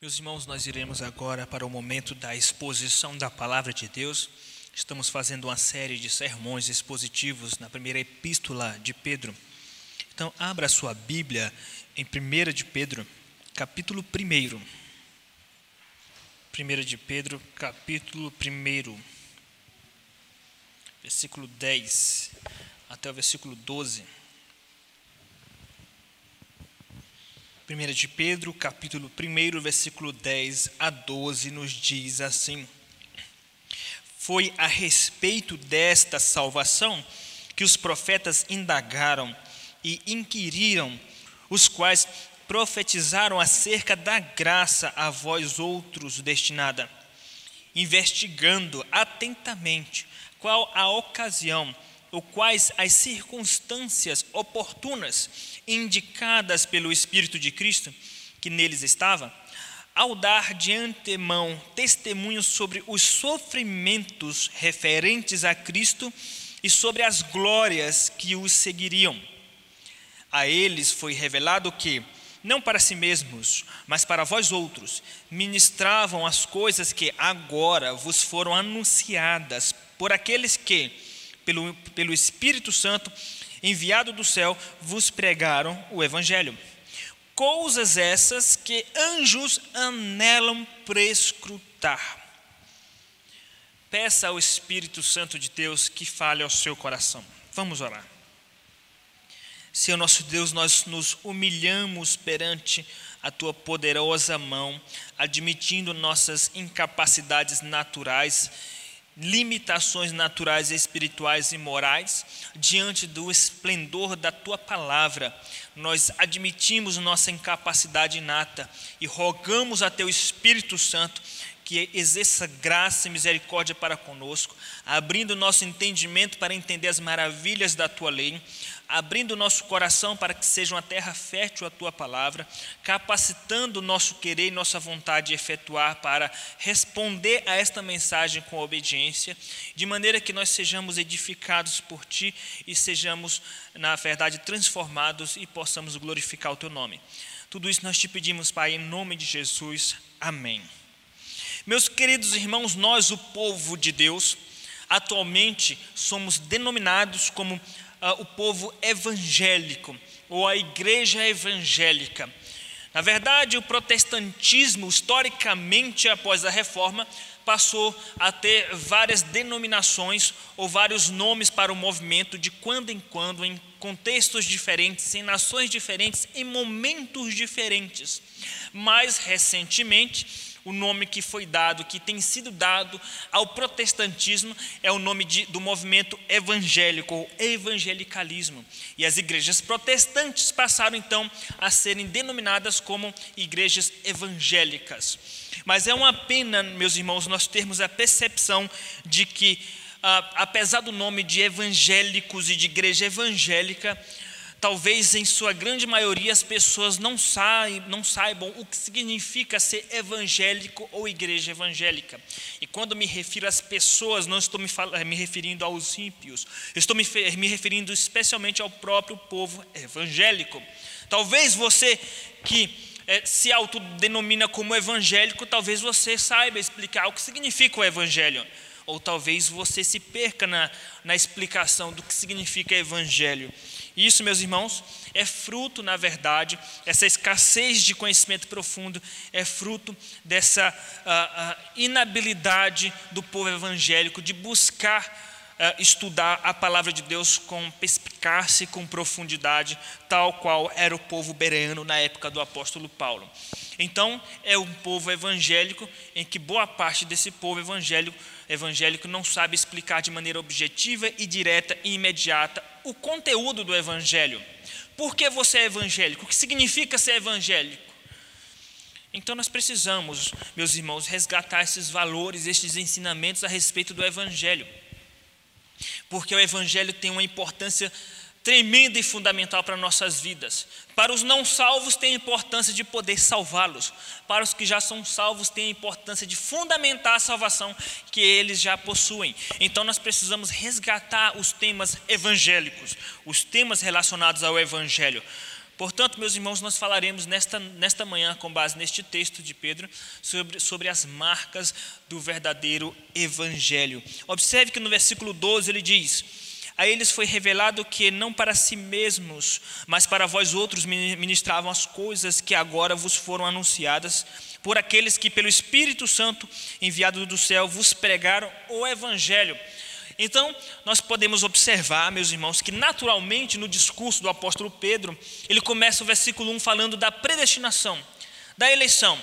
Meus irmãos, nós iremos agora para o momento da exposição da palavra de Deus. Estamos fazendo uma série de sermões expositivos na primeira epístola de Pedro. Então, abra sua Bíblia em 1 de Pedro, capítulo 1. 1 de Pedro, capítulo 1, versículo 10 até o versículo 12. 1 de Pedro, capítulo 1, versículo 10 a 12, nos diz assim: Foi a respeito desta salvação que os profetas indagaram e inquiriram, os quais profetizaram acerca da graça a vós outros destinada, investigando atentamente qual a ocasião ou quais as circunstâncias oportunas indicadas pelo Espírito de Cristo que neles estava, ao dar de antemão testemunho sobre os sofrimentos referentes a Cristo e sobre as glórias que os seguiriam. A eles foi revelado que, não para si mesmos, mas para vós outros, ministravam as coisas que agora vos foram anunciadas por aqueles que, pelo, pelo Espírito Santo, enviado do céu, vos pregaram o Evangelho. Coisas essas que anjos anelam prescrutar. Peça ao Espírito Santo de Deus que fale ao seu coração. Vamos orar. Senhor nosso Deus, nós nos humilhamos perante a tua poderosa mão, admitindo nossas incapacidades naturais limitações naturais, espirituais e morais, diante do esplendor da tua palavra, nós admitimos nossa incapacidade inata e rogamos a teu Espírito Santo que exerça graça e misericórdia para conosco, abrindo nosso entendimento para entender as maravilhas da tua lei, abrindo nosso coração para que seja uma terra fértil a tua palavra, capacitando nosso querer e nossa vontade de efetuar para responder a esta mensagem com obediência, de maneira que nós sejamos edificados por ti e sejamos, na verdade, transformados e possamos glorificar o teu nome. Tudo isso nós te pedimos, Pai, em nome de Jesus. Amém. Meus queridos irmãos, nós, o povo de Deus, atualmente somos denominados como uh, o povo evangélico ou a igreja evangélica. Na verdade, o protestantismo, historicamente após a reforma, passou a ter várias denominações ou vários nomes para o movimento de quando em quando, em contextos diferentes, em nações diferentes, em momentos diferentes. Mais recentemente, o nome que foi dado, que tem sido dado ao protestantismo, é o nome de, do movimento evangélico, ou evangelicalismo. E as igrejas protestantes passaram então a serem denominadas como igrejas evangélicas. Mas é uma pena, meus irmãos, nós termos a percepção de que, ah, apesar do nome de evangélicos e de igreja evangélica, Talvez em sua grande maioria as pessoas não saibam, não saibam o que significa ser evangélico ou igreja evangélica. E quando me refiro às pessoas, não estou me, me referindo aos ímpios, estou me, me referindo especialmente ao próprio povo evangélico. Talvez você que é, se autodenomina como evangélico, talvez você saiba explicar o que significa o evangelho. Ou talvez você se perca na, na explicação do que significa evangelho. Isso, meus irmãos, é fruto, na verdade, essa escassez de conhecimento profundo, é fruto dessa uh, uh, inabilidade do povo evangélico de buscar uh, estudar a palavra de Deus com perspicácia e com profundidade, tal qual era o povo bereano na época do apóstolo Paulo. Então, é um povo evangélico em que boa parte desse povo evangélico evangélico não sabe explicar de maneira objetiva e direta e imediata o conteúdo do evangelho. Por que você é evangélico? O que significa ser evangélico? Então nós precisamos, meus irmãos, resgatar esses valores, esses ensinamentos a respeito do evangelho. Porque o evangelho tem uma importância tremenda e fundamental para nossas vidas. Para os não salvos, tem a importância de poder salvá-los. Para os que já são salvos, tem a importância de fundamentar a salvação que eles já possuem. Então, nós precisamos resgatar os temas evangélicos, os temas relacionados ao Evangelho, Portanto, meus irmãos, nós falaremos nesta, nesta manhã, com base neste texto de Pedro, sobre, sobre as marcas do verdadeiro evangelho. Observe que no versículo 12 ele diz: A eles foi revelado que não para si mesmos, mas para vós outros ministravam as coisas que agora vos foram anunciadas por aqueles que, pelo Espírito Santo enviado do céu, vos pregaram o evangelho então, nós podemos observar, meus irmãos, que naturalmente no discurso do apóstolo Pedro, ele começa o versículo 1 falando da predestinação, da eleição.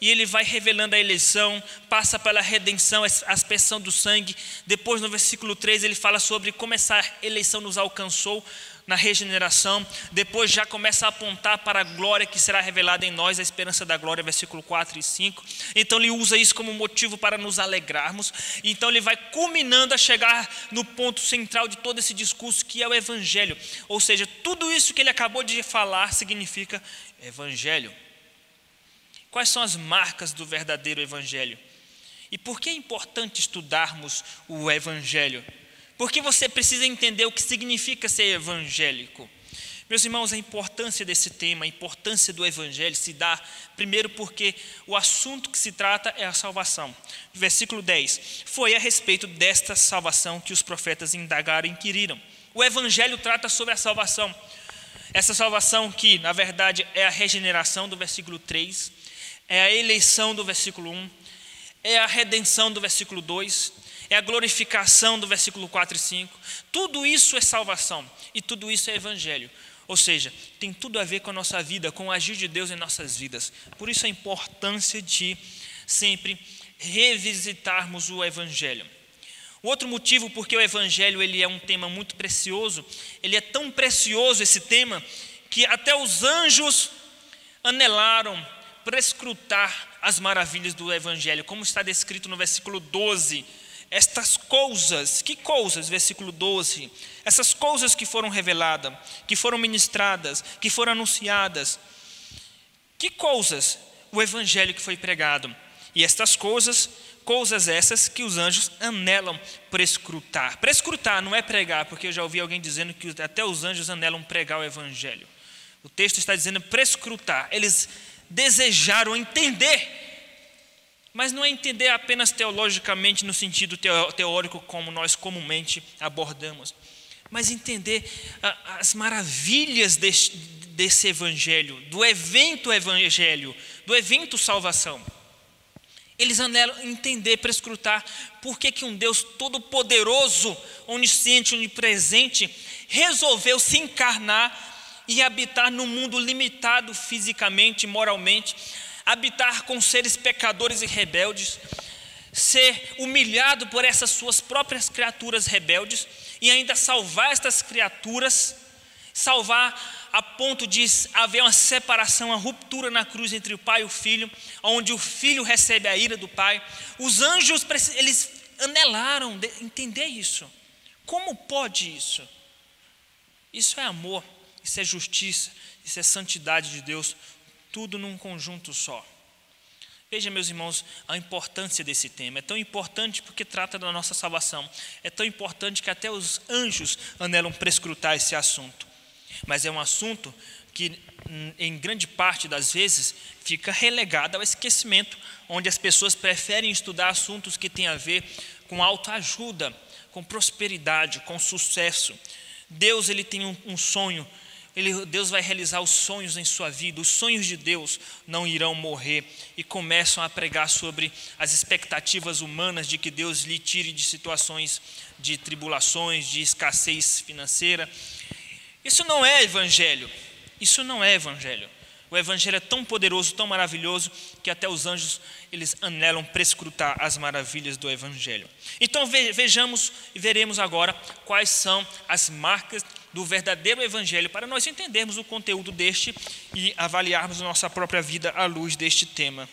E ele vai revelando a eleição, passa pela redenção, a aspersão do sangue. Depois, no versículo 3, ele fala sobre como essa eleição nos alcançou na regeneração, depois já começa a apontar para a glória que será revelada em nós, a esperança da glória, versículo 4 e 5. Então ele usa isso como motivo para nos alegrarmos. Então ele vai culminando a chegar no ponto central de todo esse discurso, que é o evangelho. Ou seja, tudo isso que ele acabou de falar significa evangelho. Quais são as marcas do verdadeiro evangelho? E por que é importante estudarmos o evangelho? Porque você precisa entender o que significa ser evangélico. Meus irmãos, a importância desse tema, a importância do evangelho se dá primeiro porque o assunto que se trata é a salvação. Versículo 10: Foi a respeito desta salvação que os profetas indagaram e inquiriram. O evangelho trata sobre a salvação. Essa salvação que, na verdade, é a regeneração do versículo 3, é a eleição do versículo 1, é a redenção do versículo 2, é a glorificação do versículo 4 e 5. Tudo isso é salvação e tudo isso é evangelho. Ou seja, tem tudo a ver com a nossa vida, com o agir de Deus em nossas vidas. Por isso a importância de sempre revisitarmos o evangelho. O outro motivo porque o evangelho ele é um tema muito precioso, ele é tão precioso esse tema que até os anjos anelaram prescrutar as maravilhas do evangelho, como está descrito no versículo 12 estas coisas, que coisas? Versículo 12. Essas coisas que foram reveladas, que foram ministradas, que foram anunciadas. Que coisas? O evangelho que foi pregado. E estas coisas, coisas essas que os anjos anelam prescrutar. Prescrutar não é pregar, porque eu já ouvi alguém dizendo que até os anjos anelam pregar o evangelho. O texto está dizendo prescrutar. Eles desejaram entender mas não é entender apenas teologicamente no sentido teórico como nós comumente abordamos, mas entender as maravilhas desse, desse evangelho, do evento evangelho, do evento salvação. Eles anelam entender, prescrutar por que, que um Deus todo-poderoso, onisciente, onipresente, resolveu se encarnar e habitar num mundo limitado fisicamente, moralmente, habitar com seres pecadores e rebeldes, ser humilhado por essas suas próprias criaturas rebeldes e ainda salvar estas criaturas, salvar a ponto de haver uma separação, uma ruptura na cruz entre o pai e o filho, onde o filho recebe a ira do pai. Os anjos, eles anelaram entender isso. Como pode isso? Isso é amor, isso é justiça, isso é santidade de Deus tudo num conjunto só. Veja, meus irmãos, a importância desse tema. É tão importante porque trata da nossa salvação. É tão importante que até os anjos anelam prescrutar esse assunto. Mas é um assunto que, em grande parte das vezes, fica relegado ao esquecimento, onde as pessoas preferem estudar assuntos que têm a ver com autoajuda, com prosperidade, com sucesso. Deus ele tem um, um sonho ele, Deus vai realizar os sonhos em sua vida, os sonhos de Deus não irão morrer e começam a pregar sobre as expectativas humanas de que Deus lhe tire de situações de tribulações, de escassez financeira. Isso não é evangelho. Isso não é evangelho. O evangelho é tão poderoso, tão maravilhoso, que até os anjos eles anelam prescrutar as maravilhas do evangelho. Então vejamos e veremos agora quais são as marcas do verdadeiro evangelho para nós entendermos o conteúdo deste e avaliarmos nossa própria vida à luz deste tema.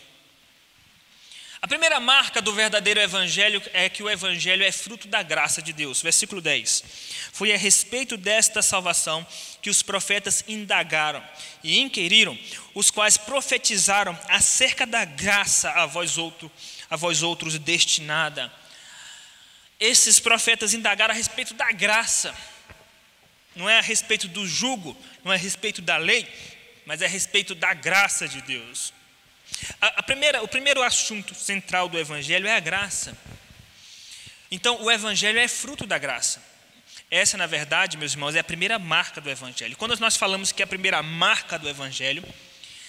A primeira marca do verdadeiro evangelho é que o evangelho é fruto da graça de Deus. Versículo 10. Foi a respeito desta salvação que os profetas indagaram e inquiriram, os quais profetizaram acerca da graça a vós, outro, a vós outros destinada. Esses profetas indagaram a respeito da graça. Não é a respeito do jugo, não é a respeito da lei, mas é a respeito da graça de Deus. A, a primeira, o primeiro assunto central do Evangelho é a graça. Então, o Evangelho é fruto da graça. Essa, na verdade, meus irmãos, é a primeira marca do Evangelho. Quando nós falamos que é a primeira marca do Evangelho,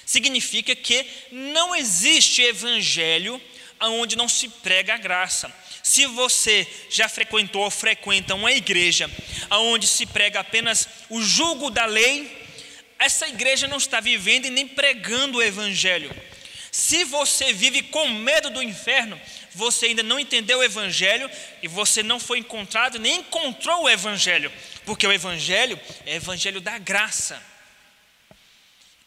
significa que não existe Evangelho onde não se prega a graça. Se você já frequentou ou frequenta uma igreja onde se prega apenas o jugo da lei, essa igreja não está vivendo e nem pregando o Evangelho. Se você vive com medo do inferno, você ainda não entendeu o Evangelho e você não foi encontrado, nem encontrou o Evangelho, porque o Evangelho é o Evangelho da graça.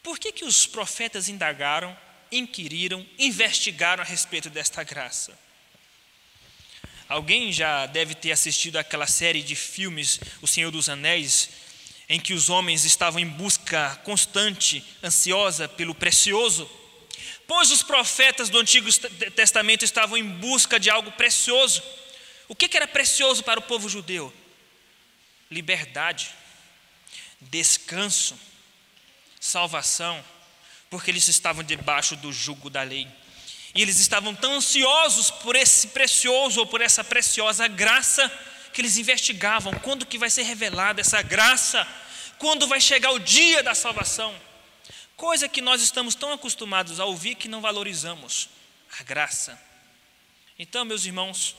Por que, que os profetas indagaram, inquiriram, investigaram a respeito desta graça? Alguém já deve ter assistido aquela série de filmes O Senhor dos Anéis, em que os homens estavam em busca constante, ansiosa pelo precioso. Pois os profetas do Antigo Testamento estavam em busca de algo precioso. O que era precioso para o povo judeu? Liberdade, descanso, salvação, porque eles estavam debaixo do jugo da lei. E eles estavam tão ansiosos por esse precioso ou por essa preciosa graça que eles investigavam quando que vai ser revelada essa graça, quando vai chegar o dia da salvação coisa que nós estamos tão acostumados a ouvir que não valorizamos a graça. Então, meus irmãos,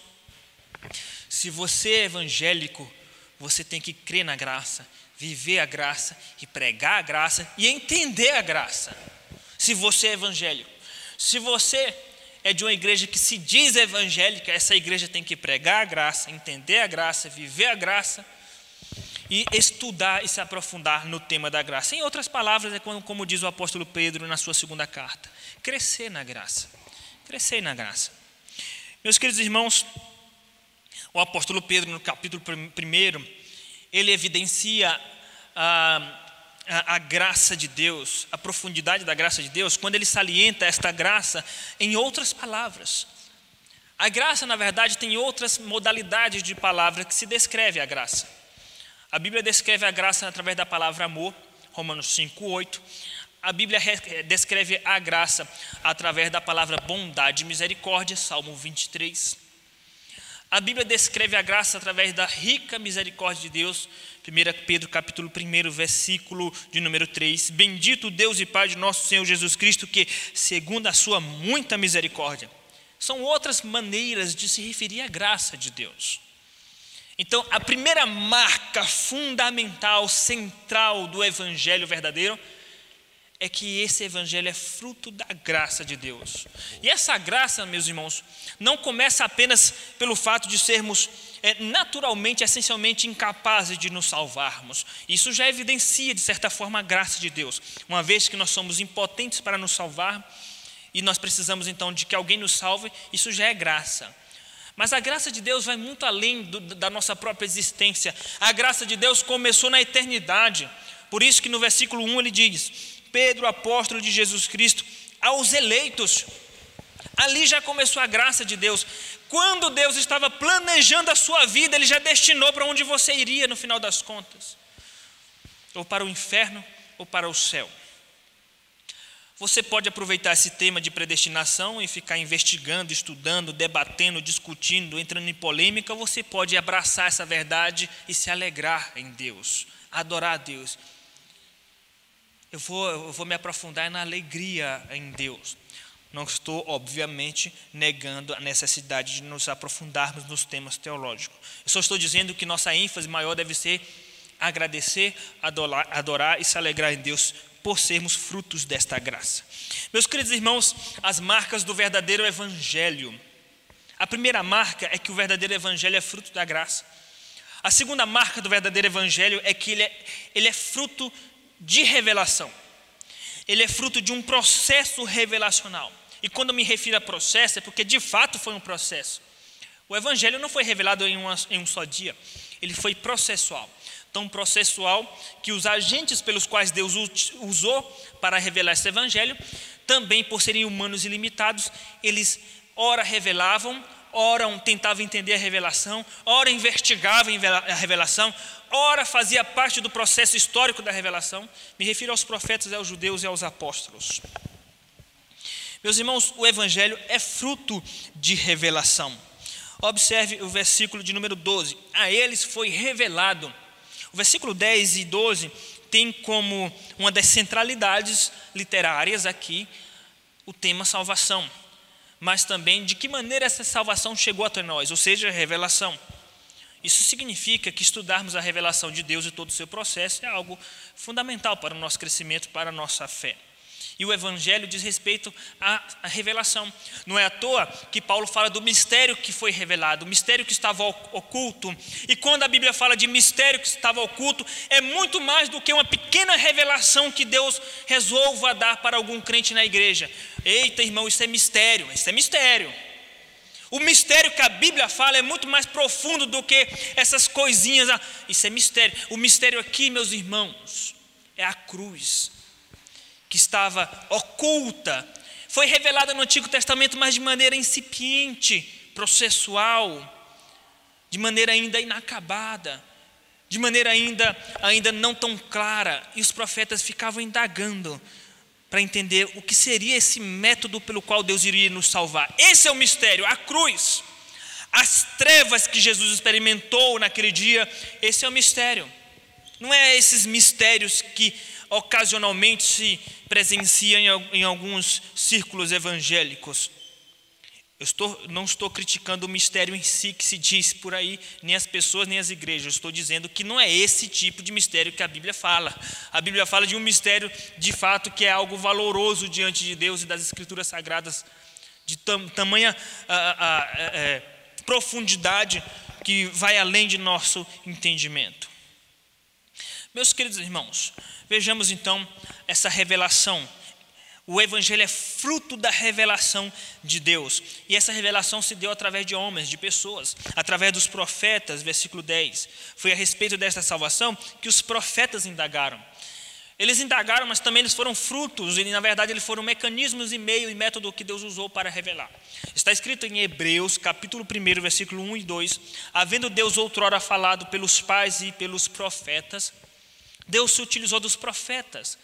se você é evangélico, você tem que crer na graça, viver a graça e pregar a graça e entender a graça. Se você é evangélico, se você é de uma igreja que se diz evangélica, essa igreja tem que pregar a graça, entender a graça, viver a graça e estudar e se aprofundar no tema da graça. Em outras palavras, é como, diz o apóstolo Pedro na sua segunda carta: crescer na graça. Crescer na graça. Meus queridos irmãos, o apóstolo Pedro, no capítulo 1, ele evidencia a, a, a, graça de Deus, a profundidade da graça de Deus, quando ele salienta esta graça em outras palavras. A graça, na verdade, tem outras modalidades de palavra que se descreve a graça. A Bíblia descreve a graça através da palavra amor, Romanos 5:8. A Bíblia descreve a graça através da palavra bondade e misericórdia, Salmo 23. A Bíblia descreve a graça através da rica misericórdia de Deus, 1 Pedro capítulo 1, versículo de número 3. Bendito Deus e Pai de nosso Senhor Jesus Cristo, que, segundo a sua muita misericórdia, são outras maneiras de se referir à graça de Deus. Então, a primeira marca fundamental, central do evangelho verdadeiro é que esse evangelho é fruto da graça de Deus. E essa graça, meus irmãos, não começa apenas pelo fato de sermos é, naturalmente, essencialmente incapazes de nos salvarmos. Isso já evidencia, de certa forma, a graça de Deus. Uma vez que nós somos impotentes para nos salvar e nós precisamos então de que alguém nos salve, isso já é graça. Mas a graça de Deus vai muito além do, da nossa própria existência. A graça de Deus começou na eternidade. Por isso que no versículo 1 ele diz: Pedro, apóstolo de Jesus Cristo, aos eleitos. Ali já começou a graça de Deus. Quando Deus estava planejando a sua vida, Ele já destinou para onde você iria no final das contas: ou para o inferno ou para o céu. Você pode aproveitar esse tema de predestinação e ficar investigando, estudando, debatendo, discutindo, entrando em polêmica, ou você pode abraçar essa verdade e se alegrar em Deus, adorar a Deus. Eu vou, eu vou me aprofundar na alegria em Deus. Não estou, obviamente, negando a necessidade de nos aprofundarmos nos temas teológicos. Eu só estou dizendo que nossa ênfase maior deve ser agradecer, adorar, adorar e se alegrar em Deus por sermos frutos desta graça. Meus queridos irmãos, as marcas do verdadeiro evangelho. A primeira marca é que o verdadeiro evangelho é fruto da graça. A segunda marca do verdadeiro evangelho é que ele é, ele é fruto de revelação. Ele é fruto de um processo revelacional. E quando me refiro a processo, é porque de fato foi um processo. O evangelho não foi revelado em, uma, em um só dia, ele foi processual tão processual que os agentes pelos quais Deus usou para revelar esse evangelho, também por serem humanos ilimitados, eles ora revelavam, ora tentava entender a revelação, ora investigava a revelação, ora fazia parte do processo histórico da revelação. Me refiro aos profetas, aos judeus e aos apóstolos. Meus irmãos, o Evangelho é fruto de revelação. Observe o versículo de número 12: A eles foi revelado. O versículo 10 e 12 tem como uma das centralidades literárias aqui o tema salvação mas também de que maneira essa salvação chegou até nós, ou seja, a revelação. Isso significa que estudarmos a revelação de Deus e todo o seu processo é algo fundamental para o nosso crescimento, para a nossa fé. E o Evangelho diz respeito à, revelação. Não é à toa que Paulo fala do mistério que foi revelado, o mistério que estava oculto. E quando a Bíblia fala de mistério que estava oculto, é muito mais do que uma pequena revelação que Deus resolva dar para algum crente na igreja. Eita, irmão, isso é mistério, isso é mistério. O mistério que a Bíblia fala é muito mais profundo do que essas coisinhas. Ah, isso é mistério. O mistério aqui, meus irmãos, é a cruz que estava oculta, foi revelada no Antigo Testamento, mas de maneira incipiente, processual, de maneira ainda inacabada, de maneira ainda, ainda não tão clara, e os profetas ficavam indagando para entender o que seria esse método pelo qual Deus iria nos salvar. Esse é o mistério, a cruz. As trevas que Jesus experimentou naquele dia, esse é o mistério. Não é esses mistérios que ocasionalmente se presencia em, alguns círculos evangélicos. Eu estou, não estou criticando o mistério em si que se diz por aí, nem as pessoas, nem as igrejas. estou dizendo que não é esse tipo de mistério que a Bíblia fala. A Bíblia fala de um mistério, de fato, que é algo valoroso diante de Deus e das Escrituras Sagradas, de tam, tamanha a, a, a, é, profundidade que vai além de nosso entendimento. Meus queridos irmãos, Vejamos então essa revelação. O Evangelho é fruto da revelação de Deus. E essa revelação se deu através de homens, de pessoas, através dos profetas, versículo 10. Foi a respeito desta salvação que os profetas indagaram. Eles indagaram, mas também eles foram frutos, e na verdade eles foram mecanismos e meio e método que Deus usou para revelar. Está escrito em Hebreus, capítulo 1, versículo 1 e 2: Havendo Deus outrora falado pelos pais e pelos profetas, Deus se utilizou dos profetas.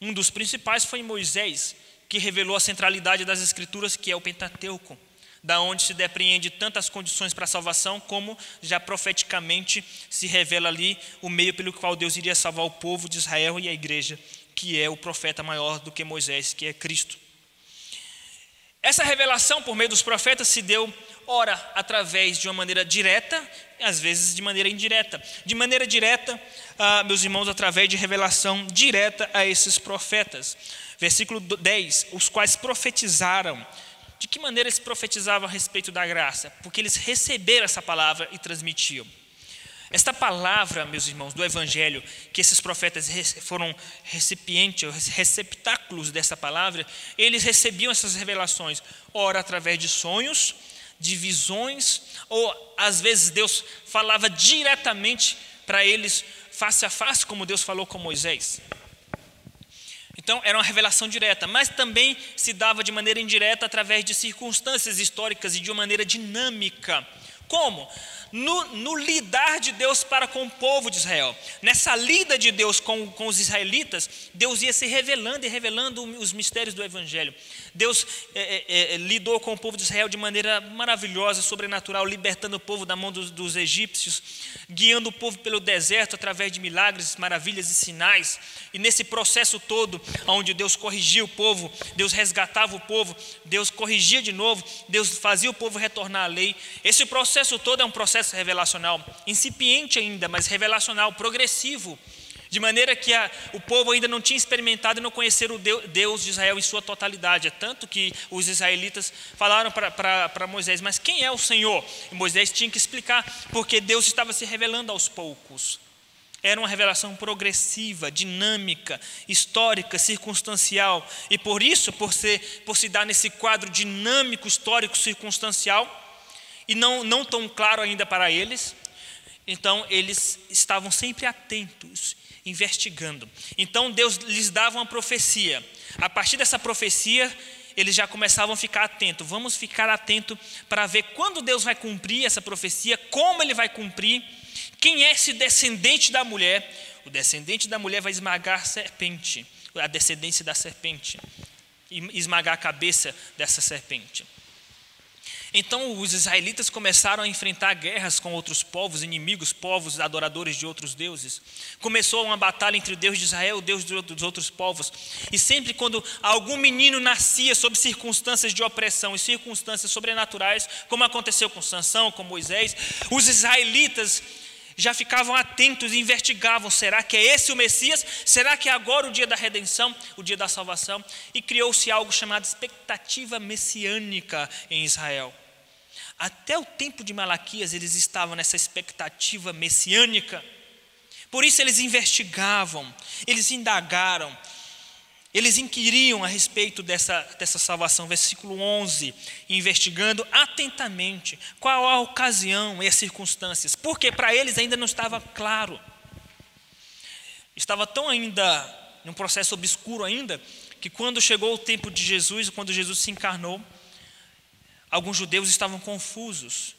Um dos principais foi Moisés, que revelou a centralidade das Escrituras, que é o Pentateuco, da onde se depreende tantas condições para a salvação, como já profeticamente se revela ali o meio pelo qual Deus iria salvar o povo de Israel e a igreja, que é o profeta maior do que Moisés, que é Cristo. Essa revelação por meio dos profetas se deu, ora, através de uma maneira direta, às vezes de maneira indireta. De maneira direta, ah, meus irmãos, através de revelação direta a esses profetas. Versículo 10: os quais profetizaram. De que maneira eles profetizavam a respeito da graça? Porque eles receberam essa palavra e transmitiam. Esta palavra, meus irmãos, do Evangelho, que esses profetas foram recipientes, receptáculos dessa palavra, eles recebiam essas revelações, ora através de sonhos, de visões, ou às vezes Deus falava diretamente para eles, face a face, como Deus falou com Moisés. Então, era uma revelação direta, mas também se dava de maneira indireta através de circunstâncias históricas e de uma maneira dinâmica. Como? no, no, lidar de Deus para com o povo de Israel. Nessa lida de Deus com, com os israelitas, Deus ia se revelando e revelando os mistérios do Evangelho. Deus é, é, é, lidou com o povo de Israel de maneira maravilhosa, sobrenatural, libertando o povo da mão dos, dos egípcios, guiando o povo pelo deserto através de milagres, maravilhas e sinais. E nesse processo todo, onde Deus corrigia o povo, Deus resgatava o povo, Deus corrigia de novo, Deus fazia o povo retornar à lei. Esse processo todo é um processo revelacional, incipiente ainda, mas revelacional, progressivo. De maneira que a, o povo ainda não tinha experimentado e não conhecer o Deus de Israel em sua totalidade. É tanto que os israelitas falaram para Moisés: Mas quem é o Senhor? E Moisés tinha que explicar, porque Deus estava se revelando aos poucos. Era uma revelação progressiva, dinâmica, histórica, circunstancial. E por isso, por, ser, por se dar nesse quadro dinâmico, histórico, circunstancial, e não, não tão claro ainda para eles, então eles estavam sempre atentos, investigando. Então Deus lhes dava uma profecia. A partir dessa profecia, eles já começavam a ficar atentos. Vamos ficar atento para ver quando Deus vai cumprir essa profecia, como ele vai cumprir, quem é esse descendente da mulher. O descendente da mulher vai esmagar a serpente, a descendência da serpente, e esmagar a cabeça dessa serpente. Então os israelitas começaram a enfrentar guerras com outros povos, inimigos, povos adoradores de outros deuses. Começou uma batalha entre o Deus de Israel e o Deus dos outros povos. E sempre quando algum menino nascia sob circunstâncias de opressão e circunstâncias sobrenaturais, como aconteceu com Sansão, com Moisés, os israelitas já ficavam atentos e investigavam: será que é esse o Messias? Será que é agora o dia da redenção, o dia da salvação? E criou-se algo chamado expectativa messiânica em Israel. Até o tempo de Malaquias eles estavam nessa expectativa messiânica. Por isso eles investigavam, eles indagaram, eles inquiriam a respeito dessa, dessa salvação. Versículo 11: investigando atentamente qual a ocasião e as circunstâncias, porque para eles ainda não estava claro. Estava tão ainda num processo obscuro ainda, que quando chegou o tempo de Jesus, quando Jesus se encarnou, alguns judeus estavam confusos.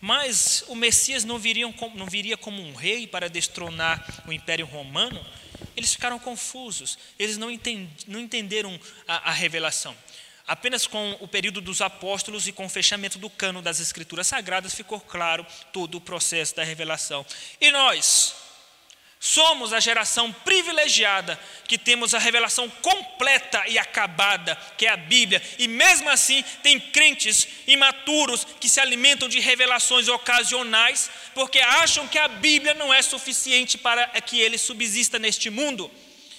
Mas o Messias não, viriam, não viria como um rei para destronar o Império Romano? Eles ficaram confusos, eles não, entend, não entenderam a, a revelação. Apenas com o período dos apóstolos e com o fechamento do cano das Escrituras Sagradas ficou claro todo o processo da revelação. E nós, Somos a geração privilegiada que temos a revelação completa e acabada, que é a Bíblia, e mesmo assim tem crentes imaturos que se alimentam de revelações ocasionais, porque acham que a Bíblia não é suficiente para que ele subsista neste mundo,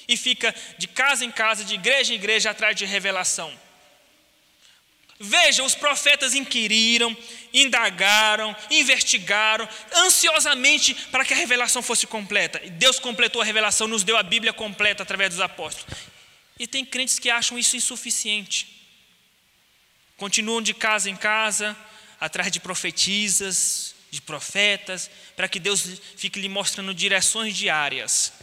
e fica de casa em casa, de igreja em igreja atrás de revelação. Veja, os profetas inquiriram, indagaram, investigaram ansiosamente para que a revelação fosse completa. E Deus completou a revelação, nos deu a Bíblia completa através dos apóstolos. E tem crentes que acham isso insuficiente. Continuam de casa em casa, atrás de profetisas, de profetas, para que Deus fique lhe mostrando direções diárias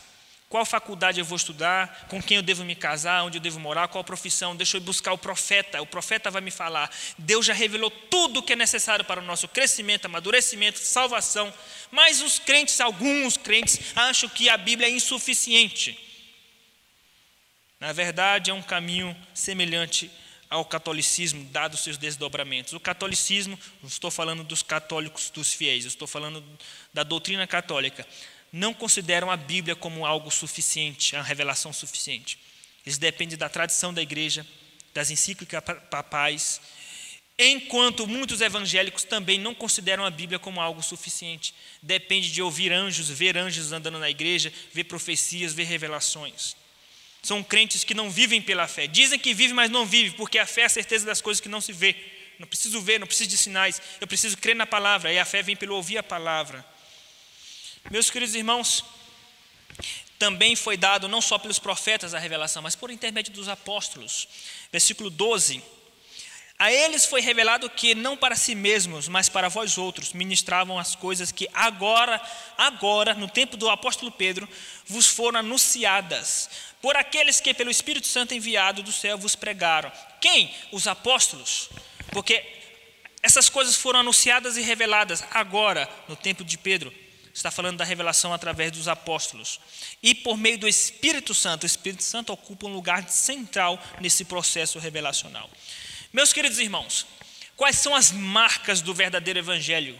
qual faculdade eu vou estudar? Com quem eu devo me casar? Onde eu devo morar? Qual profissão? Deixa eu buscar o profeta. O profeta vai me falar. Deus já revelou tudo o que é necessário para o nosso crescimento, amadurecimento, salvação. Mas os crentes, alguns crentes, acham que a Bíblia é insuficiente. Na verdade, é um caminho semelhante ao catolicismo, dado seus desdobramentos. O catolicismo, não estou falando dos católicos, dos fiéis, estou falando da doutrina católica não consideram a Bíblia como algo suficiente, a revelação suficiente. Eles dependem da tradição da igreja, das encíclicas papais, enquanto muitos evangélicos também não consideram a Bíblia como algo suficiente. Depende de ouvir anjos, ver anjos andando na igreja, ver profecias, ver revelações. São crentes que não vivem pela fé. Dizem que vivem, mas não vivem, porque a fé é a certeza das coisas que não se vê. Não preciso ver, não preciso de sinais. Eu preciso crer na palavra. E a fé vem pelo ouvir a palavra. Meus queridos irmãos, também foi dado não só pelos profetas a revelação, mas por intermédio dos apóstolos. Versículo 12. A eles foi revelado que não para si mesmos, mas para vós outros ministravam as coisas que agora, agora, no tempo do apóstolo Pedro, vos foram anunciadas por aqueles que pelo Espírito Santo enviado do céu vos pregaram. Quem? Os apóstolos. Porque essas coisas foram anunciadas e reveladas agora, no tempo de Pedro está falando da revelação através dos apóstolos. E por meio do Espírito Santo, o Espírito Santo ocupa um lugar central nesse processo revelacional. Meus queridos irmãos, quais são as marcas do verdadeiro evangelho?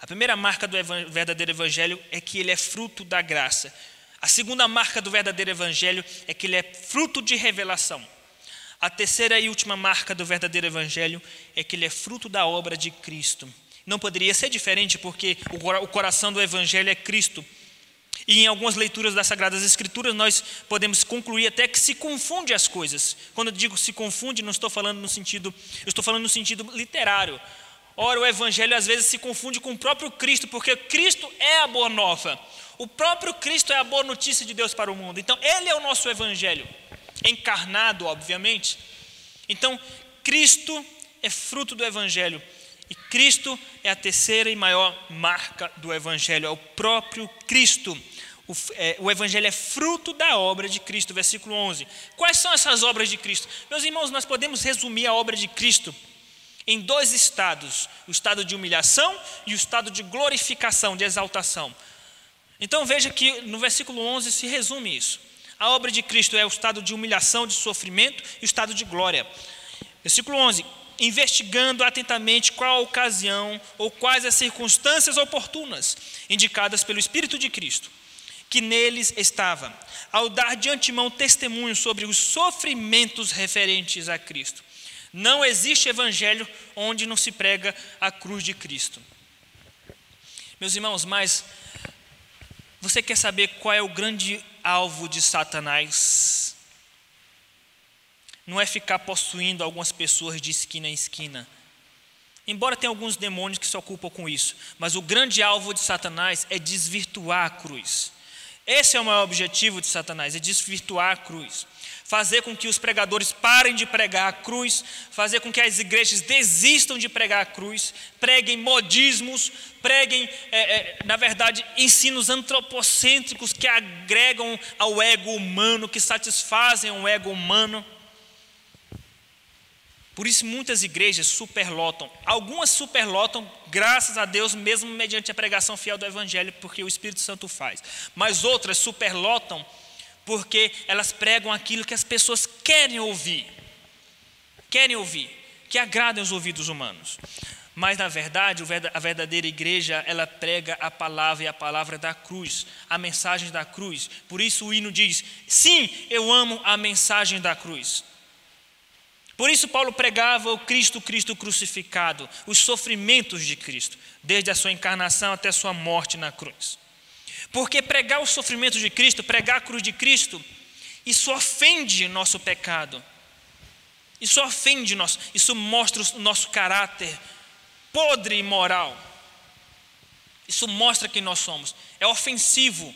A primeira marca do verdadeiro evangelho é que ele é fruto da graça. A segunda marca do verdadeiro evangelho é que ele é fruto de revelação. A terceira e última marca do verdadeiro evangelho é que ele é fruto da obra de Cristo. Não poderia ser diferente, porque o coração do Evangelho é Cristo. E em algumas leituras das Sagradas Escrituras nós podemos concluir até que se confunde as coisas. Quando eu digo se confunde, não estou falando no sentido, eu estou falando no sentido literário. Ora, o Evangelho às vezes se confunde com o próprio Cristo, porque Cristo é a boa nova. O próprio Cristo é a boa notícia de Deus para o mundo. Então, Ele é o nosso Evangelho, encarnado, obviamente. Então, Cristo é fruto do Evangelho. E Cristo é a terceira e maior marca do Evangelho, é o próprio Cristo. o, é, o Evangelho é fruto da obra de Cristo, versículo 11. Quais são essas obras de Cristo? Meus irmãos, nós podemos resumir a obra de Cristo em dois estados: o estado de humilhação e o estado de glorificação, de exaltação. Então veja que no versículo 11 se resume isso. A obra de Cristo é o estado de humilhação, de sofrimento e o estado de glória. Versículo 11: investigando atentamente qual a ocasião ou quais as circunstâncias oportunas indicadas pelo Espírito de Cristo, que neles estava, ao dar de antemão testemunho sobre os sofrimentos referentes a Cristo. Não existe evangelho onde não se prega a cruz de Cristo. Meus irmãos, mas você quer saber qual é o grande alvo de Satanás? Não é ficar possuindo algumas pessoas de esquina em esquina. Embora tenha alguns demônios que se ocupam com isso, mas o grande alvo de Satanás é desvirtuar a cruz. Esse é o maior objetivo de Satanás, é desvirtuar a cruz. Fazer com que os pregadores parem de pregar a cruz, fazer com que as igrejas desistam de pregar a cruz, preguem modismos, preguem, é, é, na verdade, ensinos antropocêntricos que agregam ao ego humano, que satisfazem o ego humano. Por isso muitas igrejas superlotam. Algumas superlotam, graças a Deus, mesmo mediante a pregação fiel do Evangelho, porque o Espírito Santo faz. Mas outras superlotam porque elas pregam aquilo que as pessoas querem ouvir. Querem ouvir, que agradem os ouvidos humanos. Mas na verdade, a verdadeira igreja, ela prega a palavra e a palavra da cruz, a mensagem da cruz. Por isso o hino diz: "Sim, eu amo a mensagem da cruz". Por isso, Paulo pregava o Cristo, Cristo crucificado, os sofrimentos de Cristo, desde a sua encarnação até a sua morte na cruz. Porque pregar os sofrimentos de Cristo, pregar a cruz de Cristo, isso ofende nosso pecado, isso ofende nosso, isso mostra o nosso caráter podre e moral, isso mostra quem nós somos, é ofensivo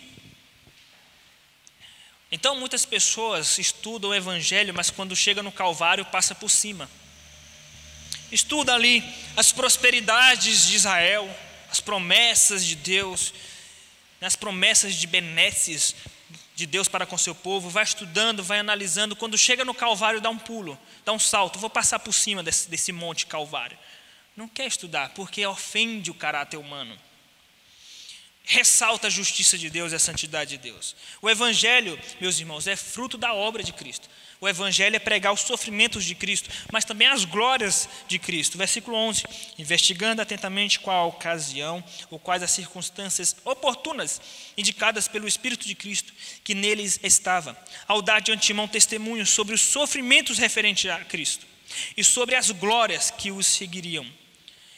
então muitas pessoas estudam o Evangelho, mas quando chega no Calvário passa por cima. Estuda ali as prosperidades de Israel, as promessas de Deus, né, as promessas de benesses de Deus para com seu povo, vai estudando, vai analisando. Quando chega no Calvário, dá um pulo, dá um salto. Vou passar por cima desse, desse monte Calvário. Não quer estudar, porque ofende o caráter humano ressalta a justiça de Deus e a santidade de Deus. O Evangelho, meus irmãos, é fruto da obra de Cristo. O Evangelho é pregar os sofrimentos de Cristo, mas também as glórias de Cristo. Versículo 11: investigando atentamente qual a ocasião ou quais as circunstâncias oportunas indicadas pelo Espírito de Cristo que neles estava, ao dar de antemão testemunho sobre os sofrimentos referentes a Cristo e sobre as glórias que os seguiriam.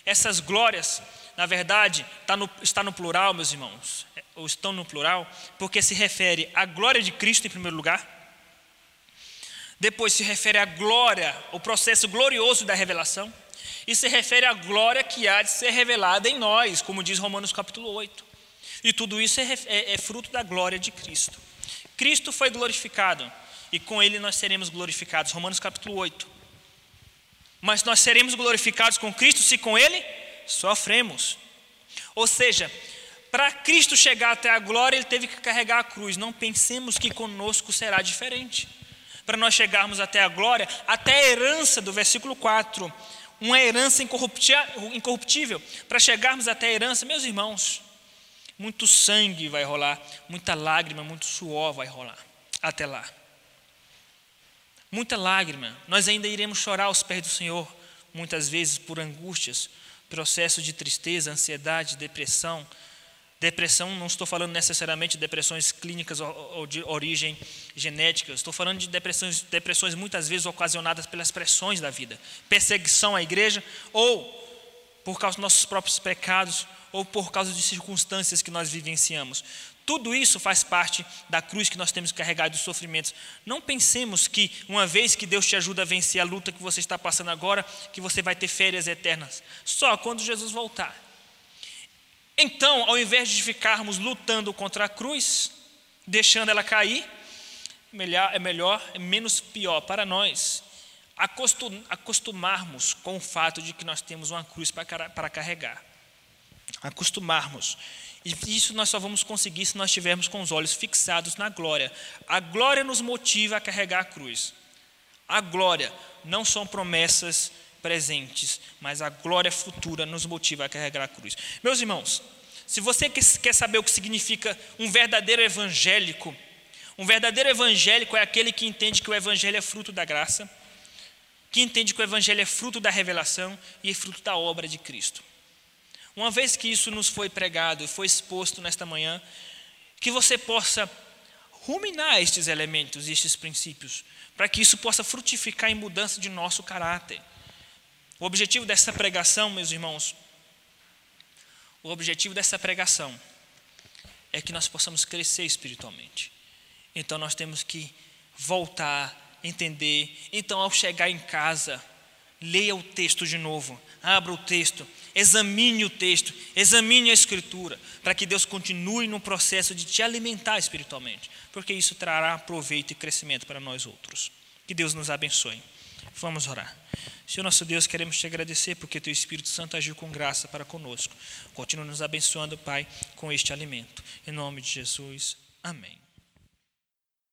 Essas glórias na verdade, está no, está no plural, meus irmãos, ou estão no plural, porque se refere à glória de Cristo em primeiro lugar, depois se refere à glória, o processo glorioso da revelação, e se refere à glória que há de ser revelada em nós, como diz Romanos capítulo 8. E tudo isso é, é, é fruto da glória de Cristo. Cristo foi glorificado, e com ele nós seremos glorificados. Romanos capítulo 8. Mas nós seremos glorificados com Cristo se com ele sofremos. Ou seja, para Cristo chegar até a glória, ele teve que carregar a cruz. Não pensemos que conosco será diferente. Para nós chegarmos até a glória, até a herança do versículo 4, uma herança incorruptível. Para chegarmos até a herança, meus irmãos, muito sangue vai rolar, muita lágrima, muito suor vai rolar até lá. Muita lágrima. Nós ainda iremos chorar aos pés do Senhor, muitas vezes por angústias, processo de tristeza, ansiedade, depressão. Depressão, não estou falando necessariamente de depressões clínicas ou de origem genética, estou falando de depressões, depressões muitas vezes ocasionadas pelas pressões da vida, perseguição à igreja, ou por causa dos nossos próprios pecados, ou por causa de circunstâncias que nós vivenciamos. Tudo isso faz parte da cruz que nós temos que carregar dos sofrimentos. Não pensemos que, uma vez que Deus te ajuda a vencer a luta que você está passando agora, que você vai ter férias eternas. Só quando Jesus voltar. Então, ao invés de ficarmos lutando contra a cruz, deixando ela cair, melhor, é melhor, é menos pior para nós acostumarmos com o fato de que nós temos uma cruz para carregar. acostumarmos. E isso nós só vamos conseguir se nós estivermos com os olhos fixados na glória. A glória nos motiva a carregar a cruz. A glória não são promessas presentes, mas a glória futura nos motiva a carregar a cruz. Meus irmãos, se você quer saber o que significa um verdadeiro evangélico, um verdadeiro evangélico é aquele que entende que o evangelho é fruto da graça, que entende que o evangelho é fruto da revelação e é fruto da obra de Cristo. Uma vez que isso nos foi pregado, foi exposto nesta manhã, que você possa ruminar estes elementos, estes princípios, para que isso possa frutificar em mudança de nosso caráter. O objetivo dessa pregação, meus irmãos, o objetivo dessa pregação é que nós possamos crescer espiritualmente. Então nós temos que voltar, entender. Então, ao chegar em casa, leia o texto de novo, abra o texto, examine o texto, examine a Escritura, para que Deus continue no processo de te alimentar espiritualmente, porque isso trará proveito e crescimento para nós outros. Que Deus nos abençoe. Vamos orar. Senhor nosso Deus, queremos te agradecer porque teu Espírito Santo agiu com graça para conosco. Continua nos abençoando, Pai, com este alimento. Em nome de Jesus. Amém.